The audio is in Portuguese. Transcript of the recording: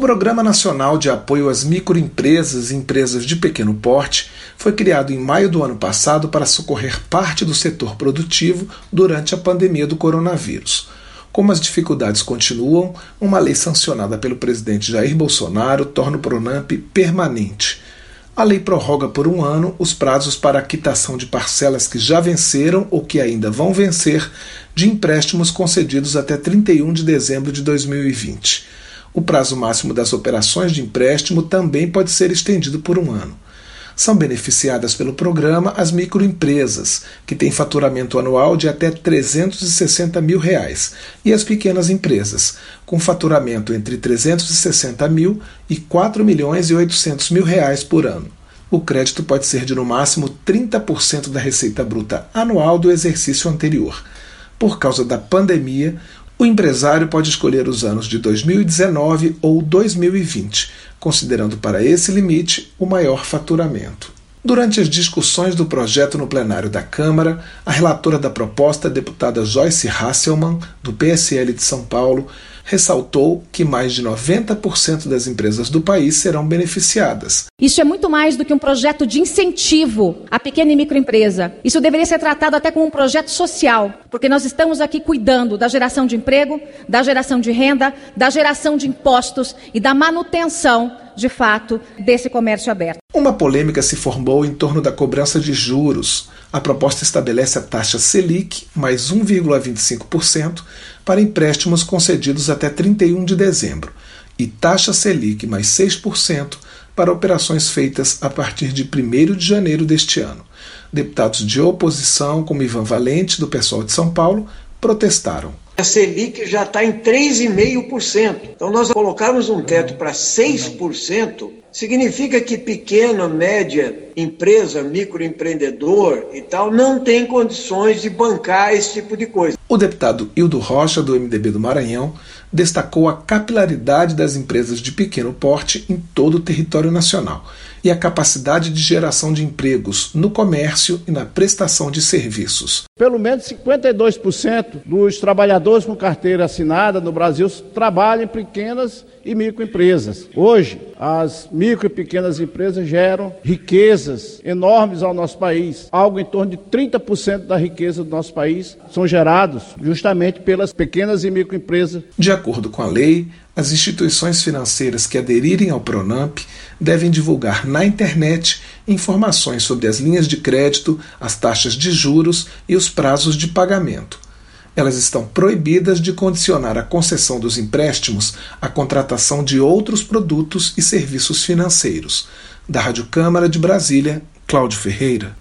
O Programa Nacional de Apoio às Microempresas e Empresas de Pequeno Porte foi criado em maio do ano passado para socorrer parte do setor produtivo durante a pandemia do coronavírus. Como as dificuldades continuam, uma lei sancionada pelo presidente Jair Bolsonaro torna o Pronamp permanente. A lei prorroga por um ano os prazos para a quitação de parcelas que já venceram ou que ainda vão vencer de empréstimos concedidos até 31 de dezembro de 2020. O prazo máximo das operações de empréstimo também pode ser estendido por um ano. São beneficiadas pelo programa as microempresas, que têm faturamento anual de até 360 mil reais, e as pequenas empresas, com faturamento entre 360 mil e 4 milhões e 800 mil reais por ano. O crédito pode ser de no máximo 30% da receita bruta anual do exercício anterior. Por causa da pandemia, o empresário pode escolher os anos de 2019 ou 2020, considerando para esse limite o maior faturamento. Durante as discussões do projeto no plenário da Câmara, a relatora da proposta, a deputada Joyce Hasselmann, do PSL de São Paulo, ressaltou que mais de 90% das empresas do país serão beneficiadas. Isso é muito mais do que um projeto de incentivo à pequena e microempresa. Isso deveria ser tratado até como um projeto social, porque nós estamos aqui cuidando da geração de emprego, da geração de renda, da geração de impostos e da manutenção de fato, desse comércio aberto. Uma polêmica se formou em torno da cobrança de juros. A proposta estabelece a taxa Selic mais 1,25% para empréstimos concedidos até 31 de dezembro e taxa Selic mais 6% para operações feitas a partir de 1 de janeiro deste ano. Deputados de oposição, como Ivan Valente, do pessoal de São Paulo, protestaram. A Selic já está em 3,5%. Então, nós colocarmos um teto para 6%, significa que pequena, média empresa, microempreendedor e tal, não tem condições de bancar esse tipo de coisa. O deputado Hildo Rocha, do MDB do Maranhão, destacou a capilaridade das empresas de pequeno porte em todo o território nacional e a capacidade de geração de empregos no comércio e na prestação de serviços. Pelo menos 52% dos trabalhadores com carteira assinada no Brasil trabalham em pequenas e microempresas. Hoje, as micro e pequenas empresas geram riquezas enormes ao nosso país. Algo em torno de 30% da riqueza do nosso país são gerados justamente pelas pequenas e microempresas. De acordo com a lei, as instituições financeiras que aderirem ao Pronamp devem divulgar na internet informações sobre as linhas de crédito, as taxas de juros e os prazos de pagamento. Elas estão proibidas de condicionar a concessão dos empréstimos à contratação de outros produtos e serviços financeiros. Da Rádio Câmara de Brasília, Cláudio Ferreira.